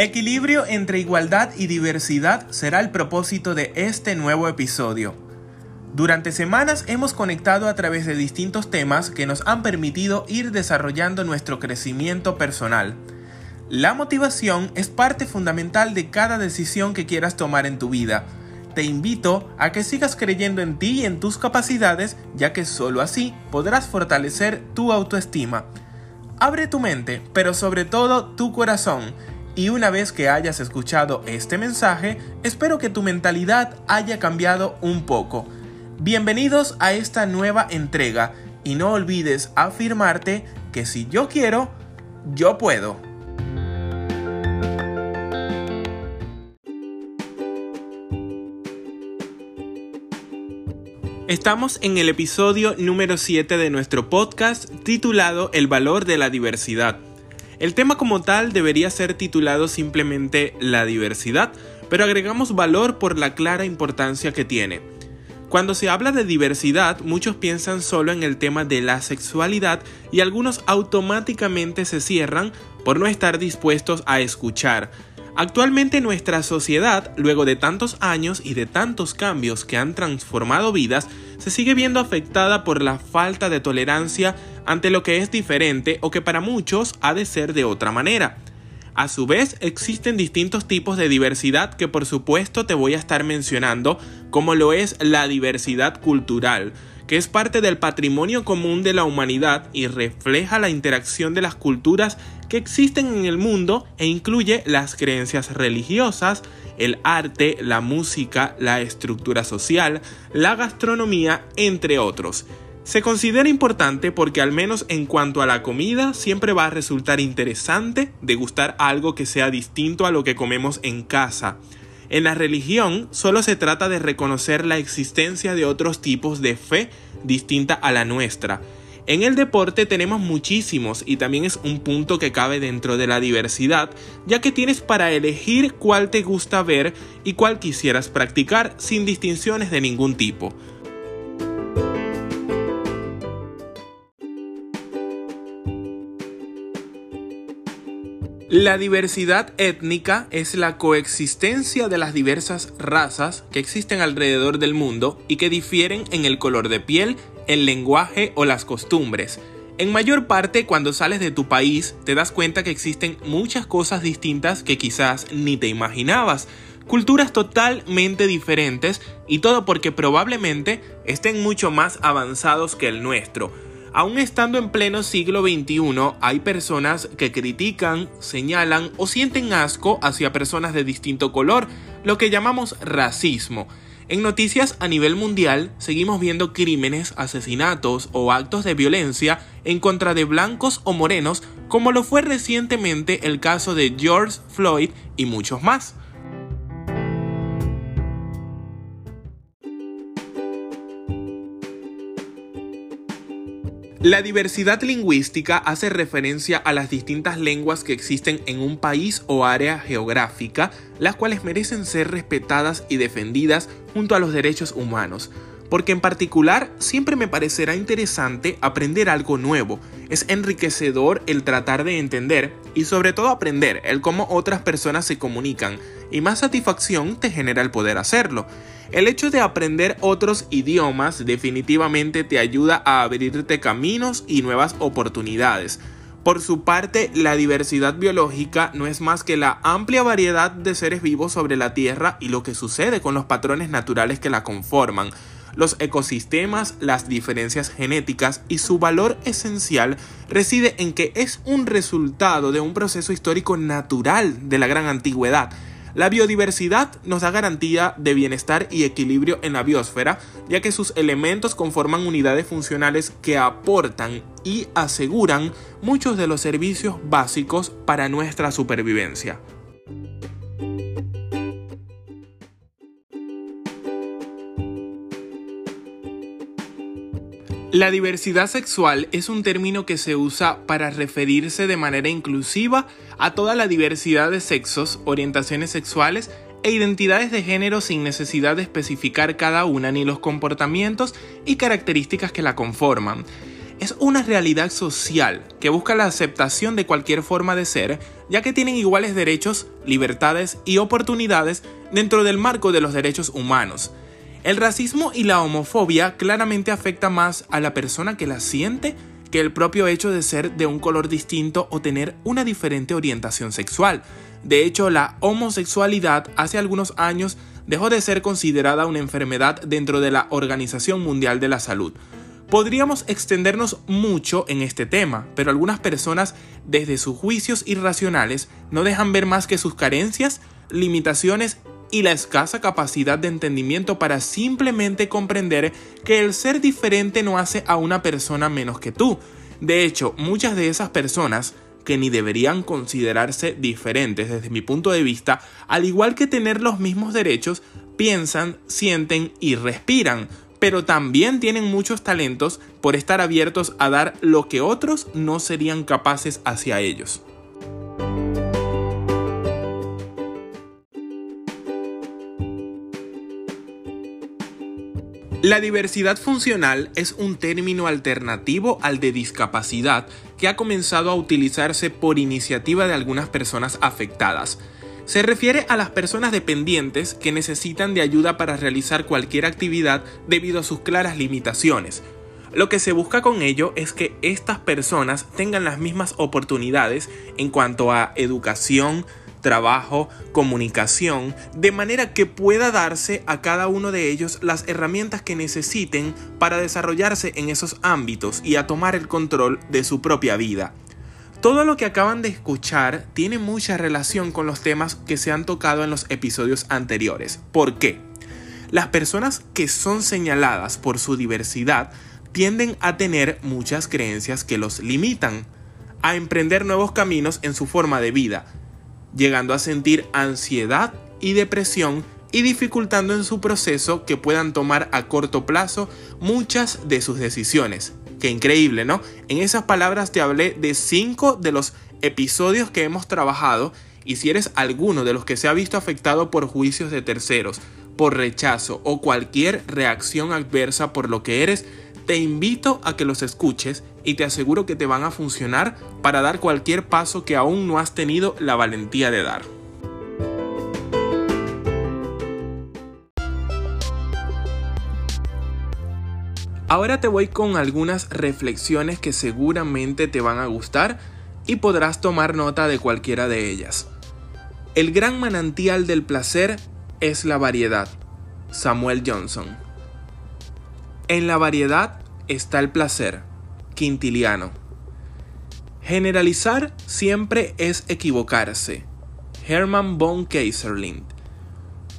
Equilibrio entre igualdad y diversidad será el propósito de este nuevo episodio. Durante semanas hemos conectado a través de distintos temas que nos han permitido ir desarrollando nuestro crecimiento personal. La motivación es parte fundamental de cada decisión que quieras tomar en tu vida. Te invito a que sigas creyendo en ti y en tus capacidades, ya que solo así podrás fortalecer tu autoestima. Abre tu mente, pero sobre todo tu corazón y una vez que hayas escuchado este mensaje, espero que tu mentalidad haya cambiado un poco. Bienvenidos a esta nueva entrega y no olvides afirmarte que si yo quiero, yo puedo. Estamos en el episodio número 7 de nuestro podcast titulado El valor de la diversidad. El tema como tal debería ser titulado simplemente La diversidad, pero agregamos valor por la clara importancia que tiene. Cuando se habla de diversidad, muchos piensan solo en el tema de la sexualidad y algunos automáticamente se cierran por no estar dispuestos a escuchar. Actualmente nuestra sociedad, luego de tantos años y de tantos cambios que han transformado vidas, se sigue viendo afectada por la falta de tolerancia ante lo que es diferente o que para muchos ha de ser de otra manera. A su vez, existen distintos tipos de diversidad que por supuesto te voy a estar mencionando, como lo es la diversidad cultural, que es parte del patrimonio común de la humanidad y refleja la interacción de las culturas que existen en el mundo e incluye las creencias religiosas, el arte, la música, la estructura social, la gastronomía, entre otros. Se considera importante porque al menos en cuanto a la comida siempre va a resultar interesante degustar algo que sea distinto a lo que comemos en casa. En la religión solo se trata de reconocer la existencia de otros tipos de fe distinta a la nuestra. En el deporte tenemos muchísimos y también es un punto que cabe dentro de la diversidad, ya que tienes para elegir cuál te gusta ver y cuál quisieras practicar sin distinciones de ningún tipo. La diversidad étnica es la coexistencia de las diversas razas que existen alrededor del mundo y que difieren en el color de piel, el lenguaje o las costumbres. En mayor parte, cuando sales de tu país, te das cuenta que existen muchas cosas distintas que quizás ni te imaginabas. Culturas totalmente diferentes y todo porque probablemente estén mucho más avanzados que el nuestro Aún estando en pleno siglo XXI, hay personas que critican, señalan o sienten asco hacia personas de distinto color, lo que llamamos racismo. En noticias a nivel mundial seguimos viendo crímenes, asesinatos o actos de violencia en contra de blancos o morenos, como lo fue recientemente el caso de George Floyd y muchos más. La diversidad lingüística hace referencia a las distintas lenguas que existen en un país o área geográfica, las cuales merecen ser respetadas y defendidas junto a los derechos humanos. Porque en particular siempre me parecerá interesante aprender algo nuevo. Es enriquecedor el tratar de entender y sobre todo aprender el cómo otras personas se comunican y más satisfacción te genera el poder hacerlo. El hecho de aprender otros idiomas definitivamente te ayuda a abrirte caminos y nuevas oportunidades. Por su parte, la diversidad biológica no es más que la amplia variedad de seres vivos sobre la Tierra y lo que sucede con los patrones naturales que la conforman, los ecosistemas, las diferencias genéticas y su valor esencial reside en que es un resultado de un proceso histórico natural de la gran antigüedad la biodiversidad nos da garantía de bienestar y equilibrio en la biosfera, ya que sus elementos conforman unidades funcionales que aportan y aseguran muchos de los servicios básicos para nuestra supervivencia. La diversidad sexual es un término que se usa para referirse de manera inclusiva a toda la diversidad de sexos, orientaciones sexuales e identidades de género sin necesidad de especificar cada una ni los comportamientos y características que la conforman. es una realidad social que busca la aceptación de cualquier forma de ser, ya que tienen iguales derechos, libertades y oportunidades dentro del marco de los derechos humanos. El racismo y la homofobia claramente afecta más a la persona que la siente que el propio hecho de ser de un color distinto o tener una diferente orientación sexual. De hecho, la homosexualidad hace algunos años dejó de ser considerada una enfermedad dentro de la Organización Mundial de la Salud. Podríamos extendernos mucho en este tema, pero algunas personas desde sus juicios irracionales no dejan ver más que sus carencias, limitaciones y la escasa capacidad de entendimiento para simplemente comprender que el ser diferente no hace a una persona menos que tú. De hecho, muchas de esas personas que ni deberían considerarse diferentes desde mi punto de vista, al igual que tener los mismos derechos, piensan, sienten y respiran, pero también tienen muchos talentos por estar abiertos a dar lo que otros no serían capaces hacia ellos. La diversidad funcional es un término alternativo al de discapacidad que ha comenzado a utilizarse por iniciativa de algunas personas afectadas. Se refiere a las personas dependientes que necesitan de ayuda para realizar cualquier actividad debido a sus claras limitaciones. Lo que se busca con ello es que estas personas tengan las mismas oportunidades en cuanto a educación, trabajo, comunicación, de manera que pueda darse a cada uno de ellos las herramientas que necesiten para desarrollarse en esos ámbitos y a tomar el control de su propia vida. Todo lo que acaban de escuchar tiene mucha relación con los temas que se han tocado en los episodios anteriores. ¿Por qué? Las personas que son señaladas por su diversidad tienden a tener muchas creencias que los limitan, a emprender nuevos caminos en su forma de vida, llegando a sentir ansiedad y depresión y dificultando en su proceso que puedan tomar a corto plazo muchas de sus decisiones. Qué increíble, ¿no? En esas palabras te hablé de cinco de los episodios que hemos trabajado y si eres alguno de los que se ha visto afectado por juicios de terceros, por rechazo o cualquier reacción adversa por lo que eres, te invito a que los escuches y te aseguro que te van a funcionar para dar cualquier paso que aún no has tenido la valentía de dar. Ahora te voy con algunas reflexiones que seguramente te van a gustar y podrás tomar nota de cualquiera de ellas. El gran manantial del placer es la variedad. Samuel Johnson. En la variedad está el placer. Quintiliano. Generalizar siempre es equivocarse. Hermann von Kaiserlind.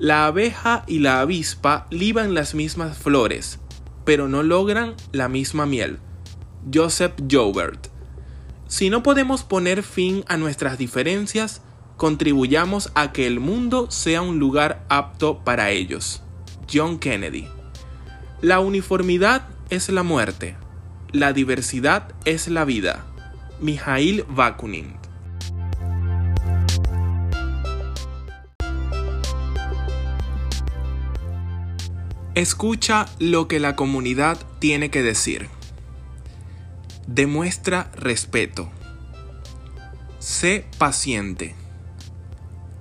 La abeja y la avispa liban las mismas flores, pero no logran la misma miel. Joseph Joubert. Si no podemos poner fin a nuestras diferencias, contribuyamos a que el mundo sea un lugar apto para ellos. John Kennedy. La uniformidad es la muerte. La diversidad es la vida. Mijail Bakunin. Escucha lo que la comunidad tiene que decir. Demuestra respeto. Sé paciente.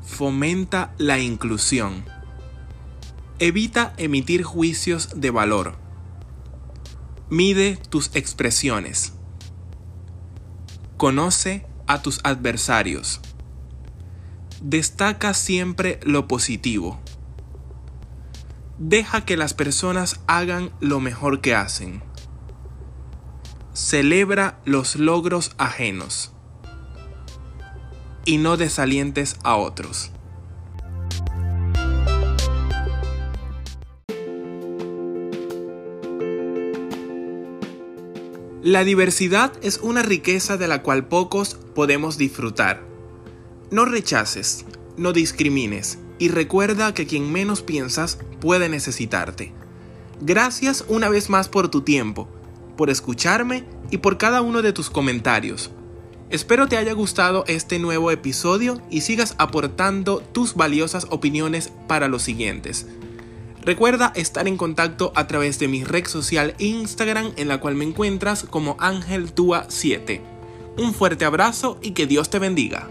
Fomenta la inclusión. Evita emitir juicios de valor Mide tus expresiones. Conoce a tus adversarios. Destaca siempre lo positivo. Deja que las personas hagan lo mejor que hacen. Celebra los logros ajenos. Y no desalientes a otros. La diversidad es una riqueza de la cual pocos podemos disfrutar. No rechaces, no discrimines y recuerda que quien menos piensas puede necesitarte. Gracias una vez más por tu tiempo, por escucharme y por cada uno de tus comentarios. Espero te haya gustado este nuevo episodio y sigas aportando tus valiosas opiniones para los siguientes. Recuerda estar en contacto a través de mi red social Instagram en la cual me encuentras como AngelTua7. Un fuerte abrazo y que Dios te bendiga.